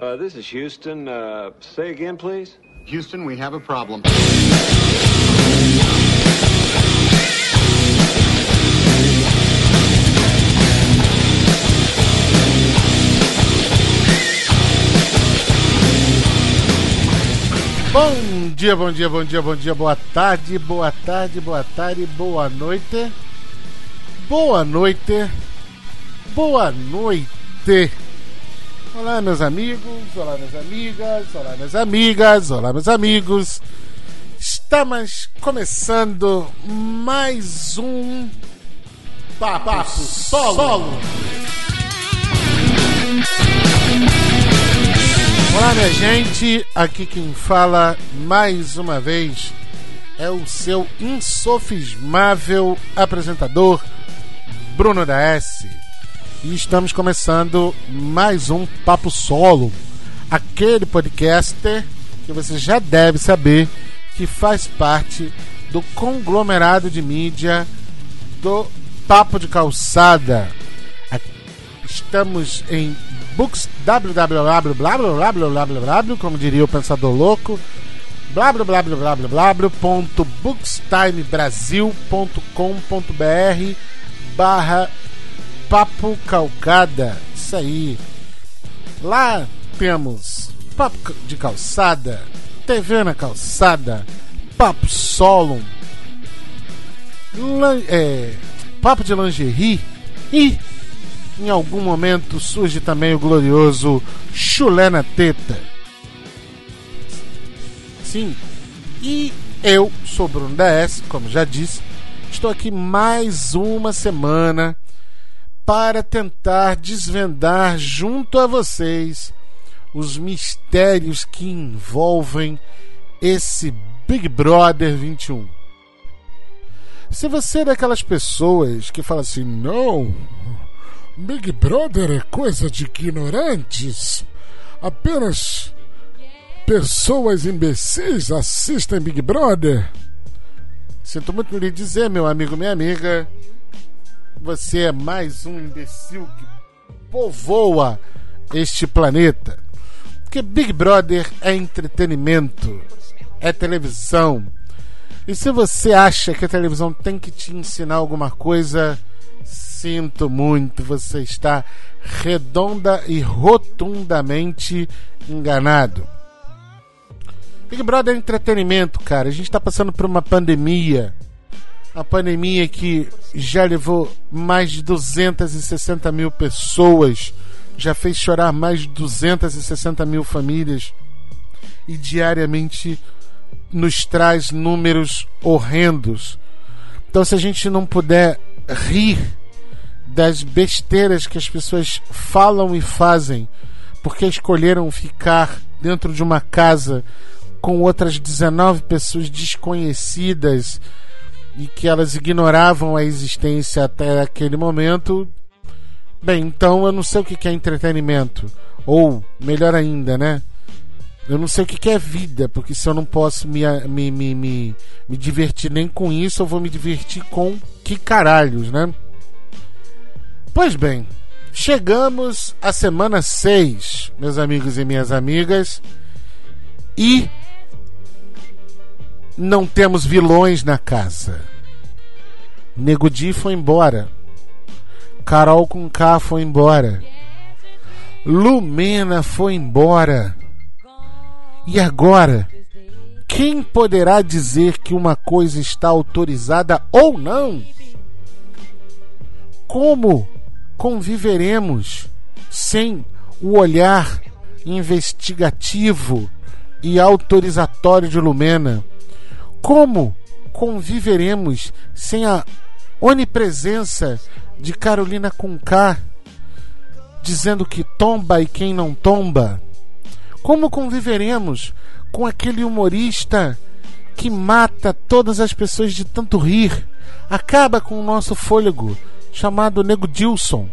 Uh, this is Houston. Uh, say again, please. Houston, we have a problem. Bom dia, bom dia, bom dia, bom dia, boa tarde, boa tarde, boa tarde, boa noite. Boa noite. Boa noite. Olá, meus amigos, olá, minhas amigas, olá, minhas amigas, olá, meus amigos. Estamos começando mais um Papo, Papo Solo. Solo. Olá, minha gente. Aqui quem fala mais uma vez é o seu insofismável apresentador, Bruno da S e estamos começando mais um Papo Solo, aquele podcast que você já deve saber que faz parte do conglomerado de mídia do Papo de Calçada. Estamos em books www, como diria o pensador louco, www.bookstimebrasil.com.br barra Papo Calcada. Isso aí. Lá temos Papo de Calçada, TV na Calçada, Papo Solo, é, Papo de Lingerie e em algum momento surge também o glorioso Chulé na Teta. Sim, e eu sou Bruno da S, como já disse, estou aqui mais uma semana para tentar desvendar junto a vocês os mistérios que envolvem esse Big Brother 21. Se você é daquelas pessoas que fala assim, não, Big Brother é coisa de ignorantes, apenas pessoas imbecis assistem Big Brother. Sinto muito lhe dizer, meu amigo, minha amiga, você é mais um imbecil que povoa este planeta. Porque Big Brother é entretenimento, é televisão. E se você acha que a televisão tem que te ensinar alguma coisa, sinto muito, você está redonda e rotundamente enganado. Big Brother é entretenimento, cara. A gente está passando por uma pandemia a pandemia que já levou mais de 260 mil pessoas, já fez chorar mais de 260 mil famílias e diariamente nos traz números horrendos. Então, se a gente não puder rir das besteiras que as pessoas falam e fazem porque escolheram ficar dentro de uma casa com outras 19 pessoas desconhecidas e que elas ignoravam a existência até aquele momento. Bem, então eu não sei o que é entretenimento. Ou, melhor ainda, né? Eu não sei o que é vida, porque se eu não posso me, me, me, me, me divertir nem com isso, eu vou me divertir com que caralhos, né? Pois bem, chegamos à semana 6, meus amigos e minhas amigas, e não temos vilões na casa. Nego Di foi embora. Carol com K foi embora. Lumena foi embora. E agora? Quem poderá dizer que uma coisa está autorizada ou não? Como conviveremos sem o olhar investigativo e autorizatório de Lumena? Como conviveremos sem a onipresença de Carolina Conká dizendo que tomba e quem não tomba? Como conviveremos com aquele humorista que mata todas as pessoas de tanto rir, acaba com o nosso fôlego, chamado Nego Dilson?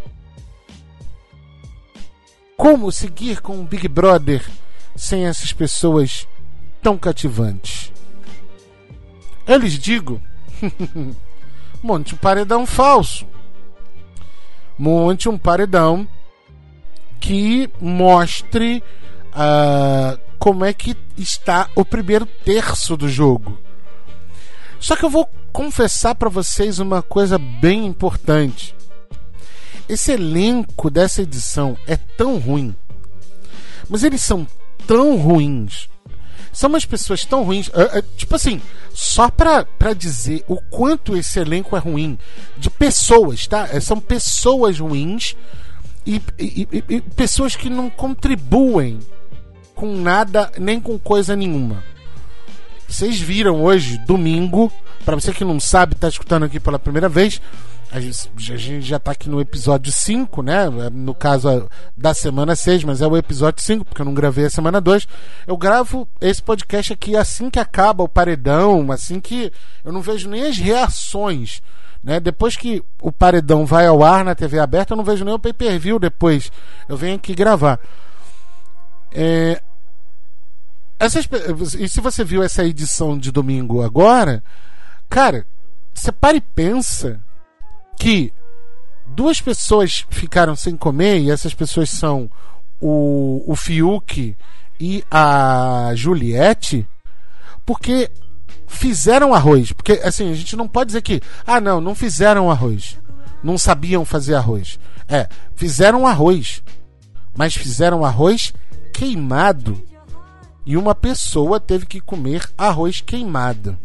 Como seguir com o Big Brother sem essas pessoas tão cativantes? Eu lhes digo: monte um paredão falso. Monte um paredão que mostre uh, como é que está o primeiro terço do jogo. Só que eu vou confessar para vocês uma coisa bem importante. Esse elenco dessa edição é tão ruim, mas eles são tão ruins. São umas pessoas tão ruins. Uh, uh, tipo assim, só pra, pra dizer o quanto esse elenco é ruim. De pessoas, tá? É, são pessoas ruins e, e, e, e pessoas que não contribuem com nada nem com coisa nenhuma. Vocês viram hoje, domingo, para você que não sabe, tá escutando aqui pela primeira vez, a gente, a gente já tá aqui no episódio 5, né? No caso da semana 6, mas é o episódio 5, porque eu não gravei a semana 2. Eu gravo esse podcast aqui assim que acaba o paredão, assim que eu não vejo nem as reações. Né? Depois que o paredão vai ao ar na TV aberta, eu não vejo nem o pay per view depois. Eu venho aqui gravar. É... Essas... E se você viu essa edição de domingo agora, cara, você para e pensa que duas pessoas ficaram sem comer, e essas pessoas são o, o Fiuk e a Juliette, porque fizeram arroz. Porque, assim, a gente não pode dizer que, ah, não, não fizeram arroz. Não sabiam fazer arroz. É, fizeram arroz. Mas fizeram arroz queimado. E uma pessoa teve que comer arroz queimado.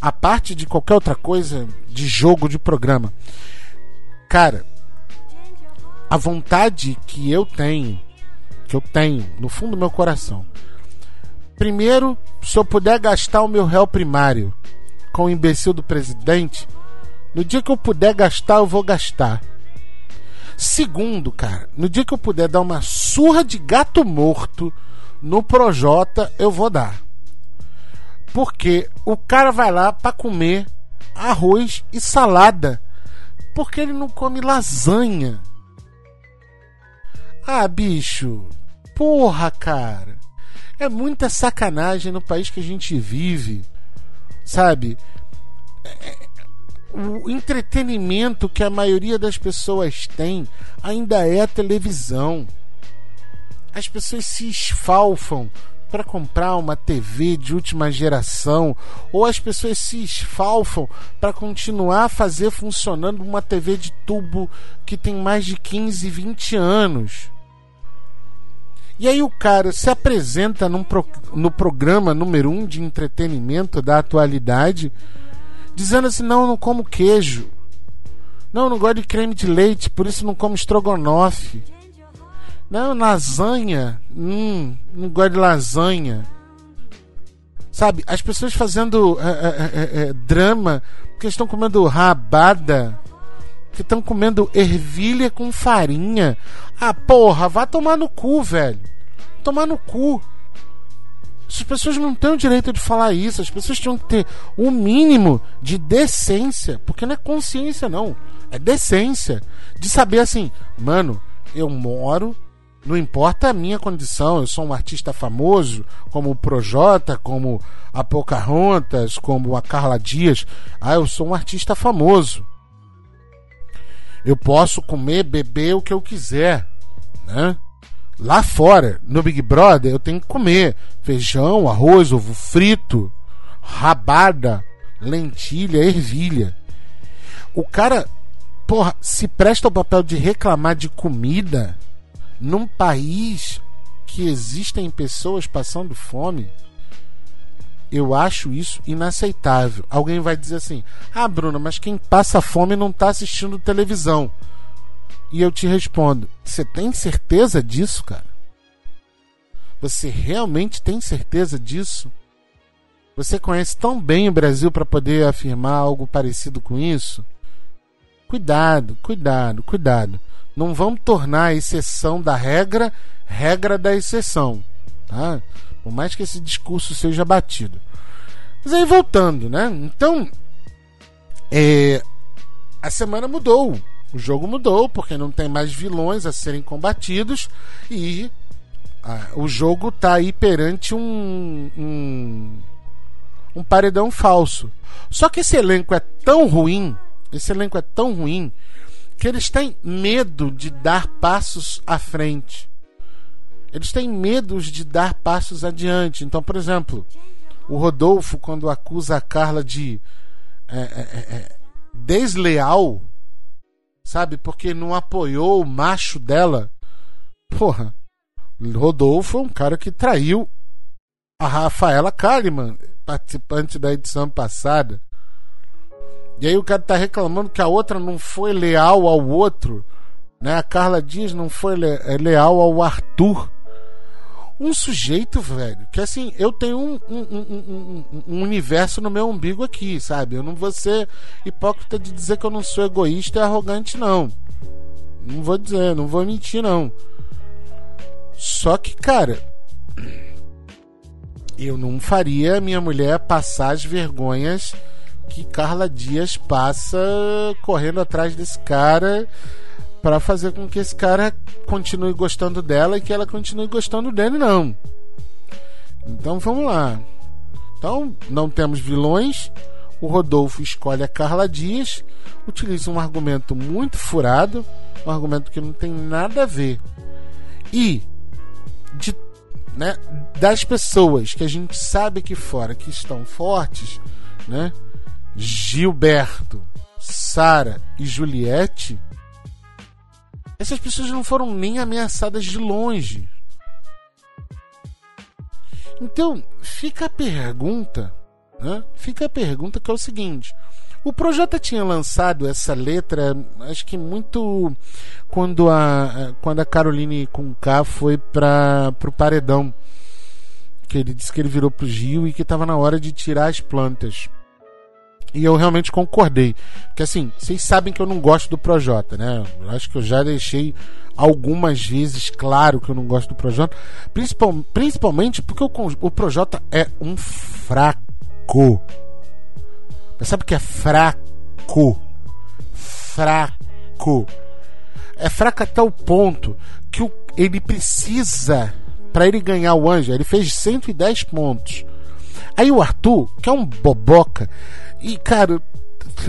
A parte de qualquer outra coisa, de jogo, de programa. Cara, a vontade que eu tenho, que eu tenho no fundo do meu coração, Primeiro, se eu puder gastar o meu réu primário com o imbecil do presidente, no dia que eu puder gastar, eu vou gastar. Segundo, cara, no dia que eu puder dar uma surra de gato morto no Projota, eu vou dar. Porque o cara vai lá para comer arroz e salada. Porque ele não come lasanha. Ah, bicho. Porra, cara. É muita sacanagem no país que a gente vive, sabe? É, o entretenimento que a maioria das pessoas tem ainda é a televisão. As pessoas se esfalfam para comprar uma TV de última geração, ou as pessoas se esfalfam para continuar a fazer funcionando uma TV de tubo que tem mais de 15, 20 anos. E aí o cara se apresenta pro, no programa número um de entretenimento da atualidade, dizendo assim: não, não como queijo. Não, não gosto de creme de leite, por isso não como estrogonofe. Não, lasanha. Hum, não gosto de lasanha. Sabe, as pessoas fazendo é, é, é, drama porque estão comendo rabada que estão comendo ervilha com farinha. Ah, porra, vá tomar no cu, velho. Tomar no cu. As pessoas não têm o direito de falar isso. As pessoas tinham que ter o um mínimo de decência. Porque não é consciência, não. É decência. De saber assim, mano, eu moro. Não importa a minha condição, eu sou um artista famoso, como o Projota, como a Pocahontas, como a Carla Dias. Ah, eu sou um artista famoso. Eu posso comer, beber o que eu quiser, né? Lá fora, no Big Brother, eu tenho que comer feijão, arroz, ovo frito, rabada, lentilha, ervilha. O cara, porra, se presta o papel de reclamar de comida num país que existem pessoas passando fome. Eu acho isso inaceitável. Alguém vai dizer assim: Ah, Bruna, mas quem passa fome não está assistindo televisão. E eu te respondo: Você tem certeza disso, cara? Você realmente tem certeza disso? Você conhece tão bem o Brasil para poder afirmar algo parecido com isso? Cuidado, cuidado, cuidado. Não vamos tornar a exceção da regra regra da exceção, tá? Por mais que esse discurso seja batido. Mas aí voltando, né? Então, é, a semana mudou. O jogo mudou porque não tem mais vilões a serem combatidos e o jogo está aí perante um, um, um paredão falso. Só que esse elenco é tão ruim, esse elenco é tão ruim que eles têm medo de dar passos à frente eles têm medo de dar passos adiante. Então, por exemplo, o Rodolfo, quando acusa a Carla de é, é, é, é desleal, sabe, porque não apoiou o macho dela, porra, Rodolfo é um cara que traiu a Rafaela Kalimann, participante da edição passada. E aí o cara tá reclamando que a outra não foi leal ao outro, né? A Carla Dias não foi leal ao Arthur um sujeito, velho, que assim, eu tenho um, um, um, um, universo no meu umbigo aqui, sabe? Eu não vou ser hipócrita de dizer que eu não sou egoísta e arrogante, não. Não vou dizer, não vou mentir, não. Só que, cara, eu não faria minha mulher passar as vergonhas que Carla Dias passa correndo atrás desse cara para fazer com que esse cara continue gostando dela e que ela continue gostando dele, não. Então vamos lá. Então, não temos vilões. O Rodolfo escolhe a Carla Dias, utiliza um argumento muito furado, um argumento que não tem nada a ver. E de, né, das pessoas que a gente sabe aqui fora que estão fortes, né? Gilberto, Sara e Juliette, essas pessoas não foram nem ameaçadas de longe. Então, fica a pergunta, né? Fica a pergunta que é o seguinte: o Projota tinha lançado essa letra, acho que muito quando a quando a Caroline com K foi para o paredão, que ele disse que ele virou pro Gil e que estava na hora de tirar as plantas. E eu realmente concordei. Porque assim, vocês sabem que eu não gosto do Projota, né? Eu acho que eu já deixei algumas vezes claro que eu não gosto do Projota. Principal, principalmente porque o, o Projota é um fraco. Mas sabe o que é fraco? Fraco. É fraco até o ponto que o, ele precisa, para ele ganhar o Anjo, ele fez 110 pontos. Aí o Arthur, que é um boboca, e, cara,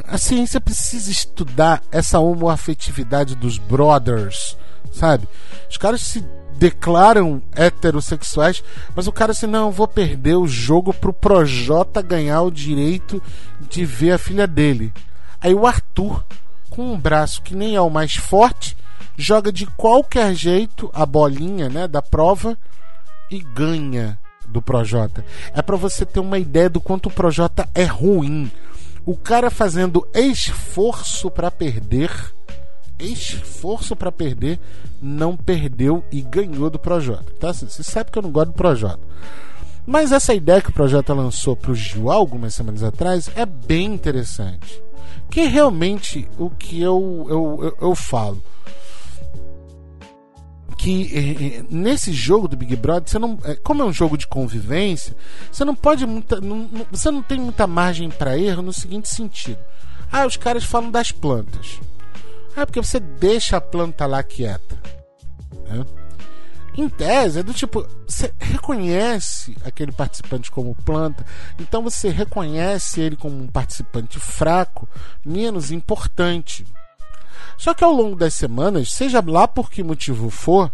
a ciência precisa estudar essa homoafetividade dos brothers, sabe? Os caras se declaram heterossexuais, mas o cara assim, não, vou perder o jogo pro Projota ganhar o direito de ver a filha dele. Aí o Arthur, com um braço que nem é o mais forte, joga de qualquer jeito a bolinha, né, da prova e ganha do Projota. É para você ter uma ideia do quanto o Projota é ruim. O cara fazendo esforço para perder, esforço para perder, não perdeu e ganhou do Projota. Assim, você sabe que eu não gosto do Projota. Mas essa ideia que o Projota lançou para o Gil algumas semanas atrás é bem interessante. Que realmente o que eu, eu, eu, eu falo que eh, eh, nesse jogo do Big Brother, você não, eh, como é um jogo de convivência, você não pode muita, não, você não tem muita margem para erro no seguinte sentido. Ah, os caras falam das plantas. Ah, porque você deixa a planta lá quieta. Né? Em tese, é do tipo, você reconhece aquele participante como planta, então você reconhece ele como um participante fraco, menos importante. Só que ao longo das semanas, seja lá por que motivo for,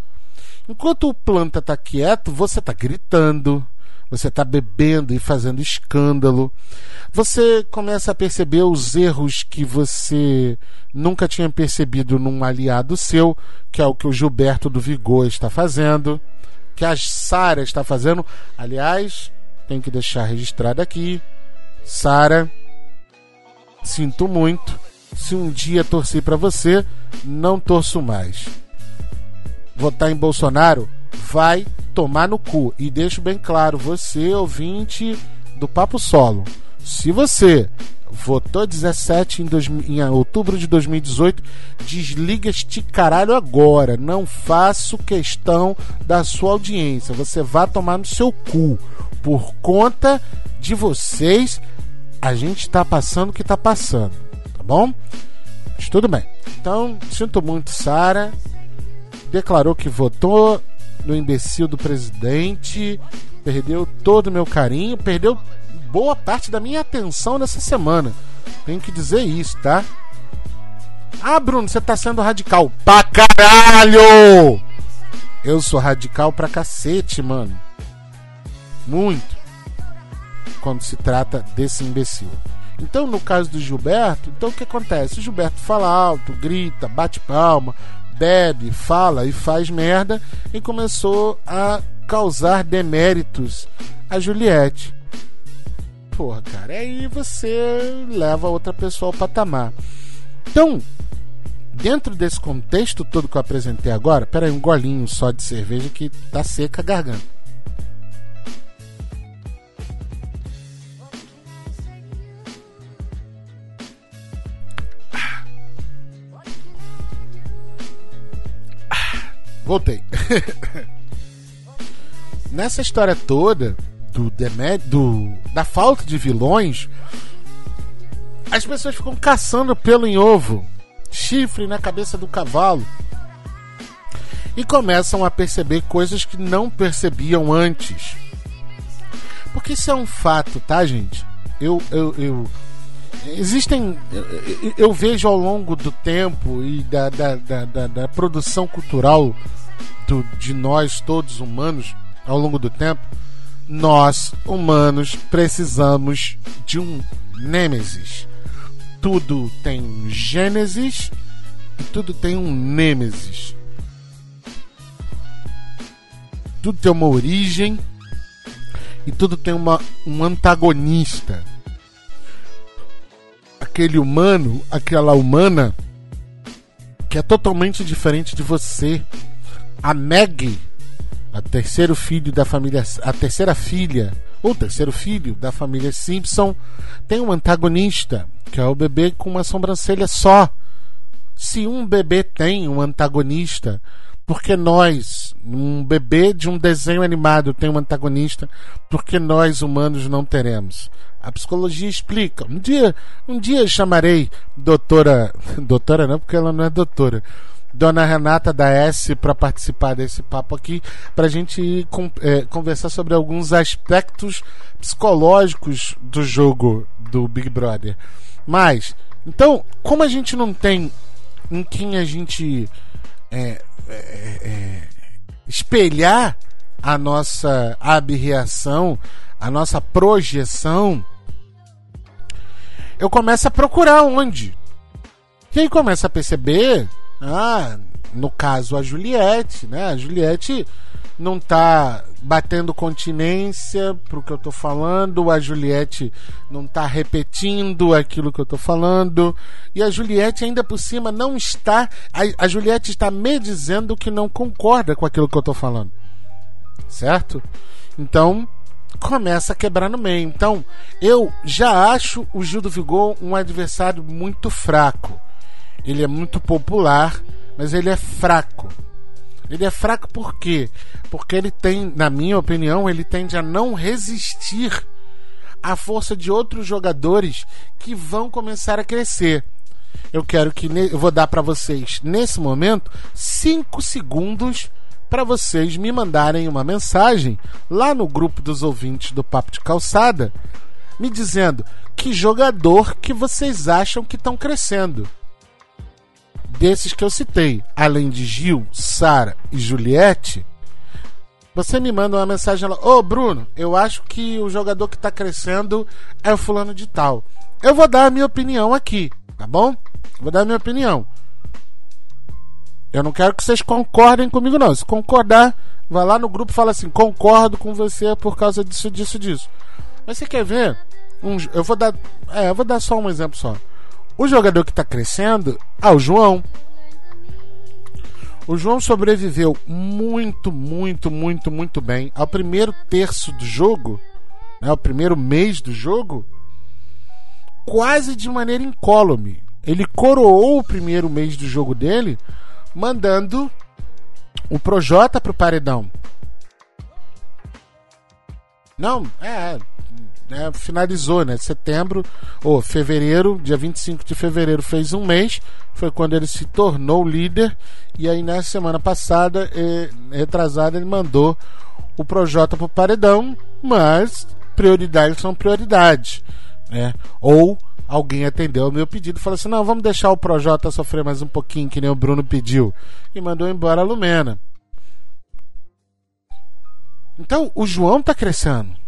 enquanto o planta está quieto, você está gritando, você está bebendo e fazendo escândalo. Você começa a perceber os erros que você nunca tinha percebido num aliado seu, que é o que o Gilberto do Vigor está fazendo, que a Sara está fazendo. Aliás, tem que deixar registrado aqui. Sara, sinto muito se um dia torci para você, não torço mais. Votar em Bolsonaro vai tomar no cu. E deixo bem claro, você, ouvinte do Papo Solo, se você votou 17 em, dois, em outubro de 2018, desliga este caralho agora. Não faço questão da sua audiência. Você vai tomar no seu cu. Por conta de vocês, a gente está passando o que está passando tá bom? Mas tudo bem. Então, sinto muito, Sara. Declarou que votou no imbecil do presidente, perdeu todo o meu carinho, perdeu boa parte da minha atenção nessa semana. Tenho que dizer isso, tá? Ah, Bruno, você tá sendo radical. Pra caralho! eu sou radical pra cacete, mano. Muito. Quando se trata desse imbecil. Então, no caso do Gilberto, então o que acontece? O Gilberto fala alto, grita, bate palma, bebe, fala e faz merda e começou a causar deméritos a Juliette. Porra, cara, aí você leva outra pessoa ao patamar. Então, dentro desse contexto todo que eu apresentei agora, peraí, um golinho só de cerveja que tá seca a garganta. Voltei. Nessa história toda do, do da falta de vilões, as pessoas ficam caçando pelo em ovo, chifre na cabeça do cavalo e começam a perceber coisas que não percebiam antes. Porque isso é um fato, tá, gente? Eu, eu, eu existem eu, vejo ao longo do tempo e da, da, da, da produção cultural do, de nós todos humanos ao longo do tempo nós humanos precisamos de um Nêmesis. Tudo tem um Gênesis e tudo tem um Nêmesis. Tudo tem uma origem e tudo tem uma, um antagonista aquele humano, aquela humana que é totalmente diferente de você. A Meg, a terceiro filho da família, a terceira filha, ou terceiro filho da família Simpson, tem um antagonista, que é o bebê com uma sobrancelha só. Se um bebê tem um antagonista, porque nós, um bebê de um desenho animado tem um antagonista, porque nós humanos não teremos. A psicologia explica. Um dia, um dia chamarei doutora, doutora não, porque ela não é doutora. Dona Renata da S para participar desse papo aqui, para a gente é, conversar sobre alguns aspectos psicológicos do jogo do Big Brother. Mas, então, como a gente não tem em quem a gente é, é espelhar a nossa abreação, a nossa projeção, eu começo a procurar onde. E aí começa a perceber, ah, no caso a Juliette, né? A Juliette não tá batendo continência pro que eu tô falando, a Juliette não tá repetindo aquilo que eu tô falando, e a Juliette ainda por cima não está, a, a Juliette está me dizendo que não concorda com aquilo que eu tô falando. Certo? Então, começa a quebrar no meio. Então, eu já acho o Gil do Vigor um adversário muito fraco. Ele é muito popular, mas ele é fraco. Ele é fraco por quê? Porque ele tem, na minha opinião, ele tende a não resistir à força de outros jogadores que vão começar a crescer. Eu quero que eu vou dar para vocês nesse momento 5 segundos para vocês me mandarem uma mensagem lá no grupo dos ouvintes do Papo de Calçada, me dizendo que jogador que vocês acham que estão crescendo. Desses que eu citei, além de Gil, Sara e Juliette, você me manda uma mensagem lá, ô oh, Bruno, eu acho que o jogador que está crescendo é o fulano de tal. Eu vou dar a minha opinião aqui, tá bom? Vou dar a minha opinião. Eu não quero que vocês concordem comigo, não. Se concordar, vai lá no grupo e fala assim: concordo com você por causa disso, disso, disso. Mas você quer ver? Um, eu vou dar. É, eu vou dar só um exemplo só. O jogador que está crescendo é o João. O João sobreviveu muito, muito, muito, muito bem ao primeiro terço do jogo, né, ao primeiro mês do jogo, quase de maneira incólume. Ele coroou o primeiro mês do jogo dele mandando o Projota pro paredão. Não, é, é, finalizou, né? Setembro ou fevereiro, dia 25 de fevereiro fez um mês, foi quando ele se tornou líder. E aí na semana passada, eh, retrasada, ele mandou o Projota pro paredão, mas prioridades são prioridades, né? Ou alguém atendeu o meu pedido e falou assim: não, vamos deixar o Projota sofrer mais um pouquinho, que nem o Bruno pediu. E mandou embora a Lumena. Então, o João tá crescendo.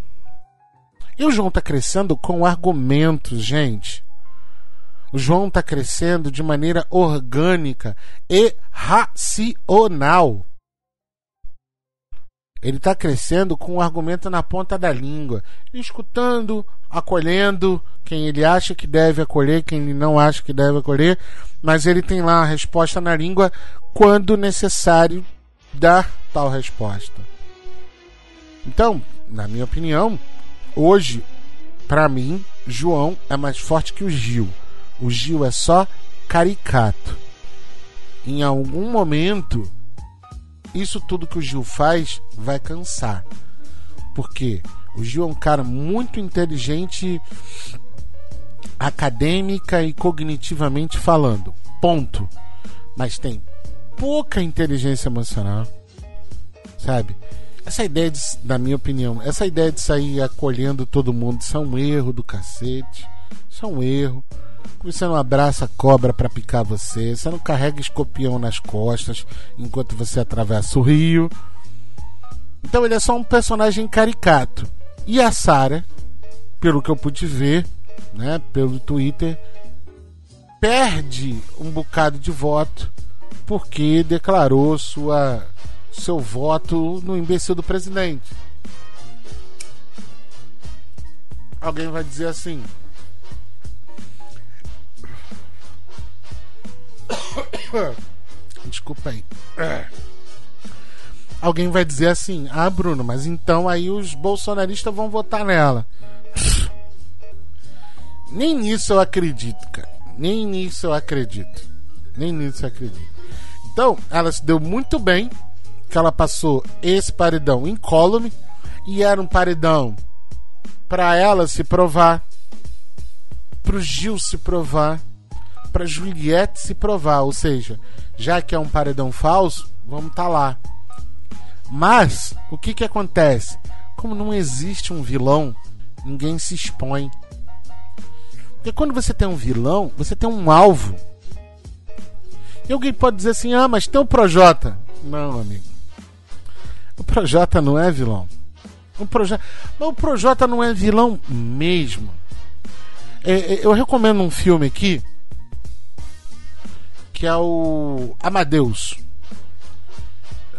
E o João tá crescendo com argumentos, gente. O João tá crescendo de maneira orgânica e racional. Ele está crescendo com o argumento na ponta da língua, escutando, acolhendo quem ele acha que deve acolher, quem ele não acha que deve acolher, mas ele tem lá a resposta na língua quando necessário dar tal resposta. Então, na minha opinião, hoje, para mim, João é mais forte que o Gil. O Gil é só caricato. Em algum momento, isso tudo que o Gil faz vai cansar. Porque o Gil é um cara muito inteligente acadêmica e cognitivamente falando. Ponto. Mas tem pouca inteligência emocional. Sabe? Essa ideia, de, na minha opinião, essa ideia de sair acolhendo todo mundo, isso é um erro do cacete. Isso é um erro. Você não abraça cobra para picar você, você não carrega escorpião nas costas enquanto você atravessa o rio. Então ele é só um personagem caricato. E a Sara, pelo que eu pude ver, né, pelo Twitter, perde um bocado de voto porque declarou sua seu voto no imbecil do presidente. Alguém vai dizer assim: Desculpa aí. Alguém vai dizer assim: Ah, Bruno, mas então aí os bolsonaristas vão votar nela. Nem nisso eu acredito, cara. Nem nisso eu acredito. Nem nisso eu acredito. Então, ela se deu muito bem que ela passou esse paredão incólume e era um paredão para ela se provar, pro Gil se provar para Juliette se provar, ou seja, já que é um paredão falso, vamos tá lá. Mas o que que acontece? Como não existe um vilão, ninguém se expõe. Porque quando você tem um vilão, você tem um alvo. E alguém pode dizer assim: "Ah, mas tem o Projota". Não, amigo. O Projota não é vilão. O Projota, o Projota não é vilão mesmo. É, é, eu recomendo um filme aqui que é o Amadeus.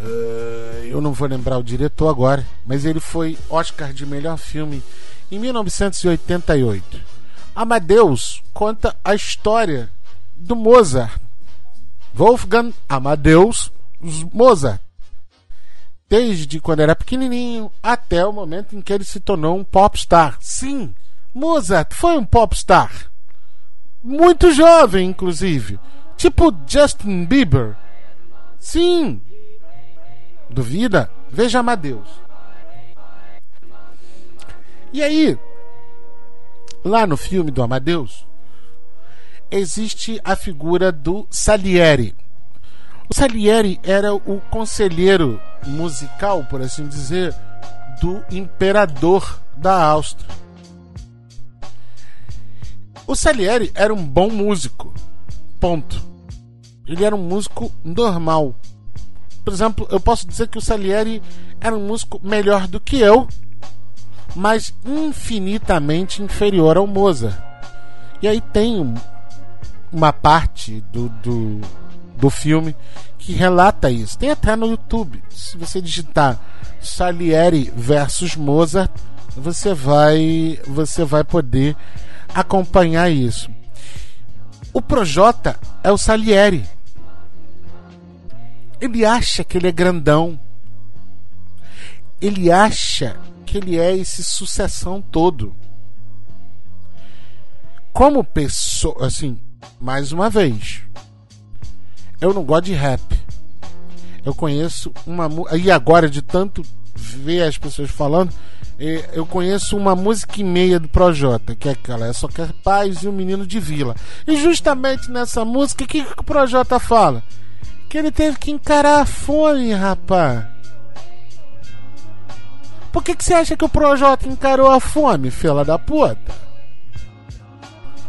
Uh, eu não vou lembrar o diretor agora, mas ele foi Oscar de melhor filme em 1988. Amadeus conta a história do Mozart. Wolfgang Amadeus Mozart. Desde quando era pequenininho até o momento em que ele se tornou um popstar. Sim, Mozart foi um popstar. Muito jovem, inclusive. Tipo Justin Bieber. Sim. Duvida? Veja Amadeus. E aí, lá no filme do Amadeus, existe a figura do Salieri. O Salieri era o conselheiro musical, por assim dizer, do imperador da Áustria. O Salieri era um bom músico, Ponto. Ele era um músico normal. Por exemplo, eu posso dizer que o Salieri era um músico melhor do que eu, mas infinitamente inferior ao Mozart. E aí tem uma parte do, do, do filme que relata isso. Tem até no YouTube. Se você digitar Salieri versus Mozart, você vai você vai poder acompanhar isso. O Projota é o Salieri. Ele acha que ele é grandão. Ele acha que ele é esse sucessão todo. Como pessoa, assim, mais uma vez, eu não gosto de rap. Eu conheço uma e agora de tanto ver as pessoas falando, eu conheço uma música e meia do Projota, que é aquela, é só quer paz e um menino de vila. E justamente nessa música, o que, que o Projota fala? Que ele teve que encarar a fome, rapaz. Por que, que você acha que o Projota encarou a fome, fela da puta?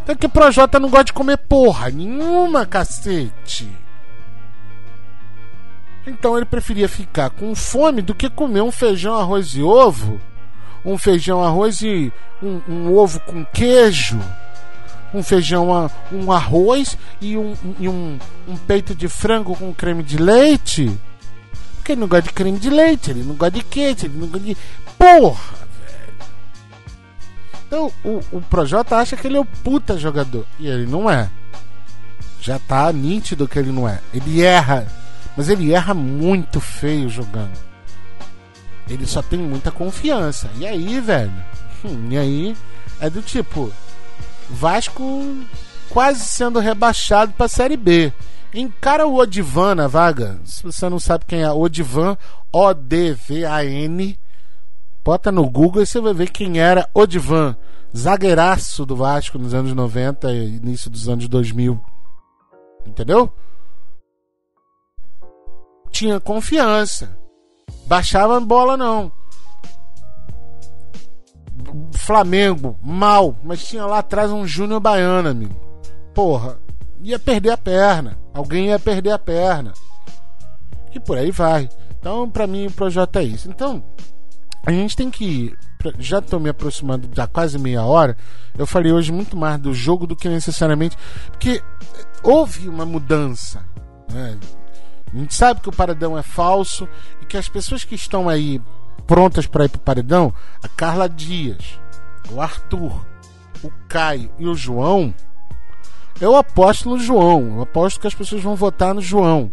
É que o Projota não gosta de comer porra nenhuma, cacete. Então ele preferia ficar com fome do que comer um feijão, arroz e ovo, um feijão, arroz e um, um ovo com queijo, um feijão, um arroz e, um, e um, um peito de frango com creme de leite. Porque ele não gosta de creme de leite, ele não gosta de queijo, ele não gosta de. Porra, velho! Então o, o Projota acha que ele é o puta jogador. E ele não é. Já tá nítido que ele não é. Ele erra mas ele erra muito feio jogando. Ele só tem muita confiança. E aí, velho? Hum, e aí é do tipo Vasco quase sendo rebaixado para Série B. Encara o Odivan na vaga. Se você não sabe quem é Odivan, O-D-V-A-N, bota no Google e você vai ver quem era Odivan, zagueiraço do Vasco nos anos 90 e início dos anos 2000. Entendeu? Tinha confiança. Baixava a bola, não. Flamengo, mal, mas tinha lá atrás um Júnior Baiano, amigo. Porra, ia perder a perna. Alguém ia perder a perna. E por aí vai. Então, para mim, o projeto é isso. Então, a gente tem que. Já estou me aproximando da quase meia hora. Eu falei hoje muito mais do jogo do que necessariamente. Porque houve uma mudança. Né? A gente sabe que o paredão é falso e que as pessoas que estão aí prontas para ir pro paredão, a Carla Dias, o Arthur, o Caio e o João, eu aposto no João. Eu aposto que as pessoas vão votar no João.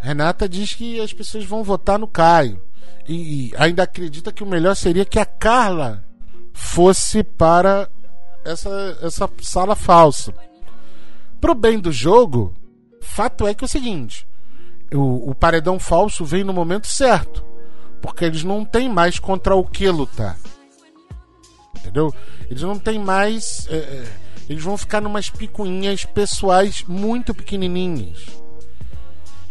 Renata diz que as pessoas vão votar no Caio. E ainda acredita que o melhor seria que a Carla fosse para essa, essa sala falsa. Pro bem do jogo, fato é que é o seguinte: o, o paredão falso vem no momento certo. Porque eles não têm mais contra o que lutar. Entendeu? Eles não têm mais. É, é, eles vão ficar numas picuinhas pessoais muito pequenininhas.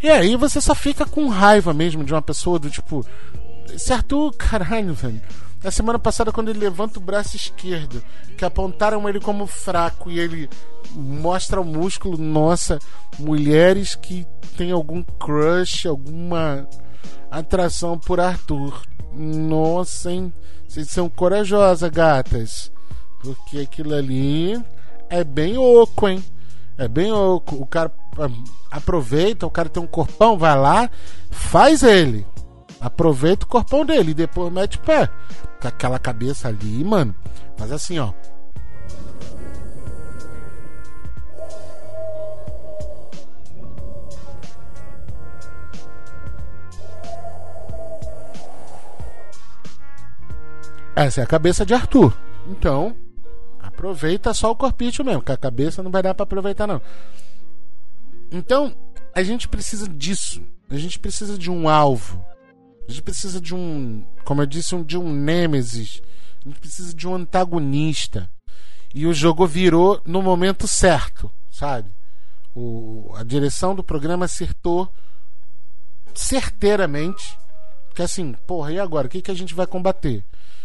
E aí você só fica com raiva mesmo de uma pessoa do tipo. Arthur, caralho, velho. Na semana passada, quando ele levanta o braço esquerdo, que apontaram ele como fraco e ele mostra o músculo, nossa, mulheres que têm algum crush, alguma atração por Arthur. Nossa, hein? Vocês são corajosas, gatas. Porque aquilo ali é bem oco, hein? É bem oco. O cara ah, aproveita, o cara tem um corpão, vai lá, faz ele. Aproveita o corpão dele e depois mete pé. Com aquela cabeça ali, mano. Faz assim, ó. Essa é a cabeça de Arthur. Então, aproveita só o corpite mesmo, que a cabeça não vai dar para aproveitar não. Então, a gente precisa disso. A gente precisa de um alvo. A gente precisa de um, como eu disse, um, de um nêmesis. A gente precisa de um antagonista. E o jogo virou no momento certo, sabe? O, a direção do programa acertou certeiramente que assim, porra, e agora? O que, que a gente vai combater?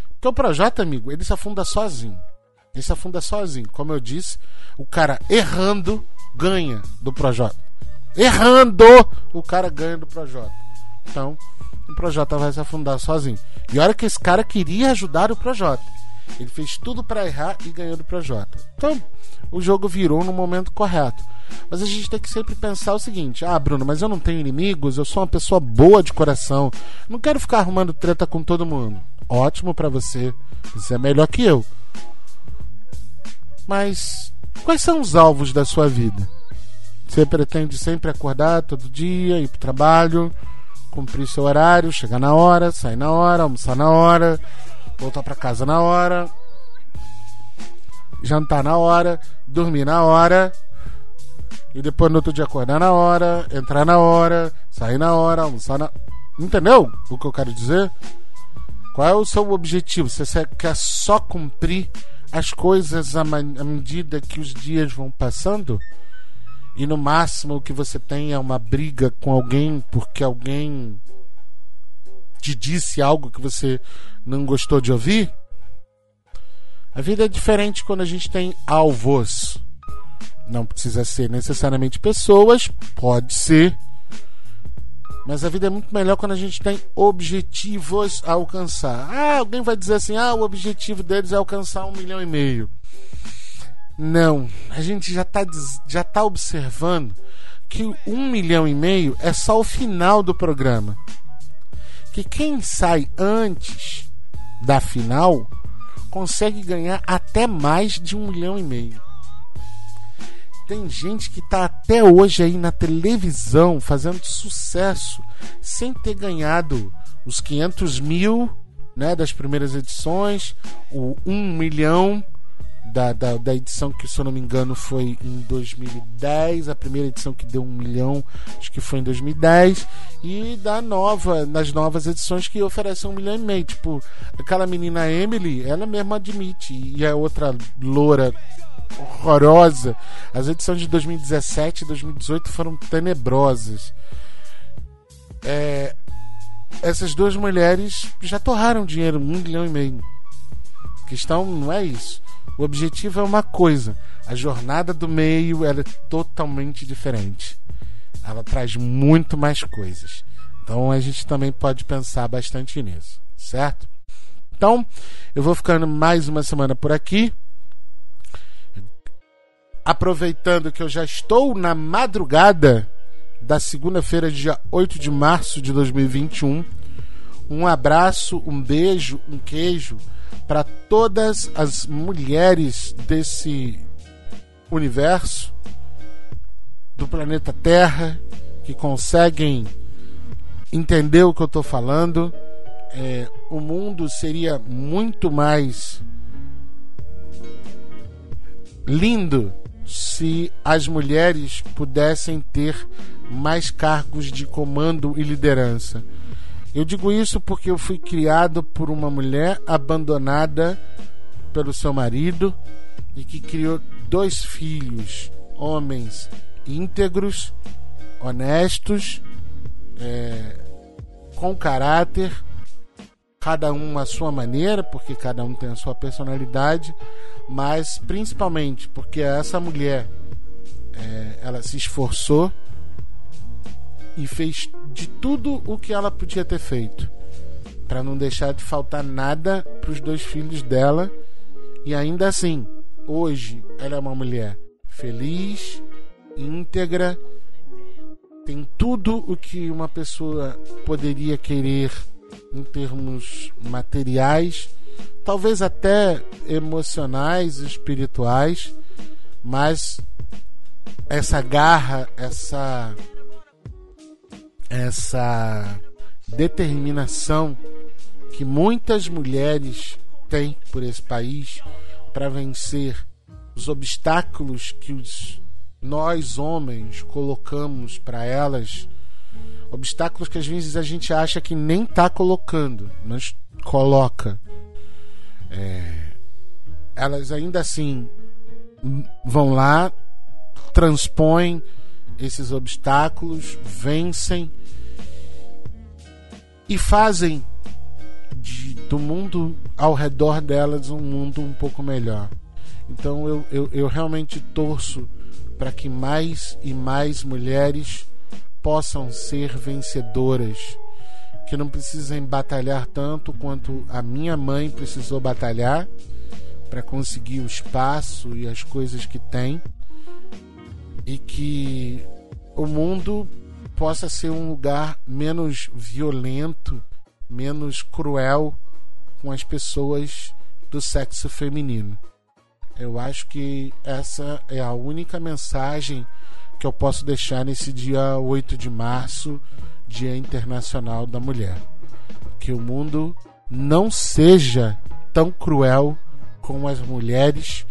Porque o projeto, amigo, ele se afunda sozinho. Ele se afunda sozinho. Como eu disse, o cara errando ganha do projeto. Errando, o cara ganha do projeto. Então, o Projota vai se afundar sozinho. E olha que esse cara queria ajudar o Projota. Ele fez tudo para errar e ganhou do Projota. Então, o jogo virou no momento correto. Mas a gente tem que sempre pensar o seguinte: ah, Bruno, mas eu não tenho inimigos, eu sou uma pessoa boa de coração. Não quero ficar arrumando treta com todo mundo. Ótimo para você. Você é melhor que eu. Mas quais são os alvos da sua vida? Você pretende sempre acordar todo dia, ir pro trabalho, cumprir seu horário, chegar na hora, sair na hora, almoçar na hora, voltar para casa na hora, jantar na hora, dormir na hora, e depois no outro dia acordar na hora, entrar na hora, sair na hora, almoçar na. Entendeu o que eu quero dizer? Qual é o seu objetivo? Você quer só cumprir as coisas à medida que os dias vão passando? E no máximo o que você tem é uma briga com alguém porque alguém te disse algo que você não gostou de ouvir. A vida é diferente quando a gente tem alvos. Não precisa ser necessariamente pessoas, pode ser Mas a vida é muito melhor quando a gente tem objetivos a alcançar. Ah, alguém vai dizer assim: ah, o objetivo deles é alcançar um milhão e meio. Não, a gente já está já tá observando que um milhão e meio é só o final do programa. Que quem sai antes da final consegue ganhar até mais de um milhão e meio. Tem gente que está até hoje aí na televisão fazendo sucesso sem ter ganhado os 500 mil né, das primeiras edições, o 1 milhão da, da, da, edição que, se eu não me engano, foi em 2010, a primeira edição que deu um milhão, acho que foi em 2010, e da nova, nas novas edições que oferecem um milhão e meio. Tipo, aquela menina Emily, ela mesma admite, e a outra loura horrorosa. As edições de 2017 e 2018 foram tenebrosas. É, essas duas mulheres já torraram dinheiro, um milhão e meio. A questão não é isso. O objetivo é uma coisa. A jornada do meio é totalmente diferente. Ela traz muito mais coisas. Então a gente também pode pensar bastante nisso, certo? Então, eu vou ficando mais uma semana por aqui aproveitando que eu já estou na madrugada da segunda-feira, dia 8 de março de 2021. Um abraço, um beijo, um queijo para todas as mulheres desse universo, do planeta Terra, que conseguem entender o que eu estou falando. É, o mundo seria muito mais lindo se as mulheres pudessem ter mais cargos de comando e liderança. Eu digo isso porque eu fui criado por uma mulher abandonada pelo seu marido e que criou dois filhos, homens íntegros, honestos, é, com caráter, cada um à sua maneira, porque cada um tem a sua personalidade, mas principalmente porque essa mulher é, ela se esforçou e fez de tudo o que ela podia ter feito para não deixar de faltar nada para os dois filhos dela. E ainda assim hoje ela é uma mulher feliz íntegra tem tudo o que uma pessoa poderia querer em termos materiais talvez até emocionais, espirituais, mas essa garra, essa essa determinação que muitas mulheres têm por esse país para vencer os obstáculos que os, nós homens colocamos para elas, obstáculos que às vezes a gente acha que nem está colocando, mas coloca. É, elas ainda assim vão lá, transpõem esses obstáculos, vencem e fazem de, do mundo ao redor delas um mundo um pouco melhor. Então eu, eu, eu realmente torço para que mais e mais mulheres possam ser vencedoras que não precisem batalhar tanto quanto a minha mãe precisou batalhar para conseguir o espaço e as coisas que tem e que o mundo possa ser um lugar menos violento, menos cruel com as pessoas do sexo feminino. Eu acho que essa é a única mensagem que eu posso deixar nesse dia 8 de março Dia Internacional da Mulher. Que o mundo não seja tão cruel com as mulheres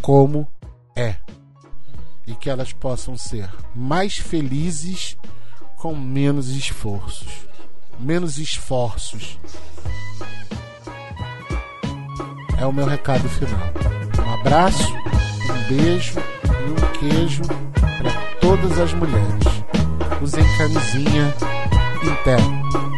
como é. E que elas possam ser mais felizes com menos esforços. Menos esforços. É o meu recado final. Um abraço, um beijo e um queijo para todas as mulheres. Usem camisinha interno.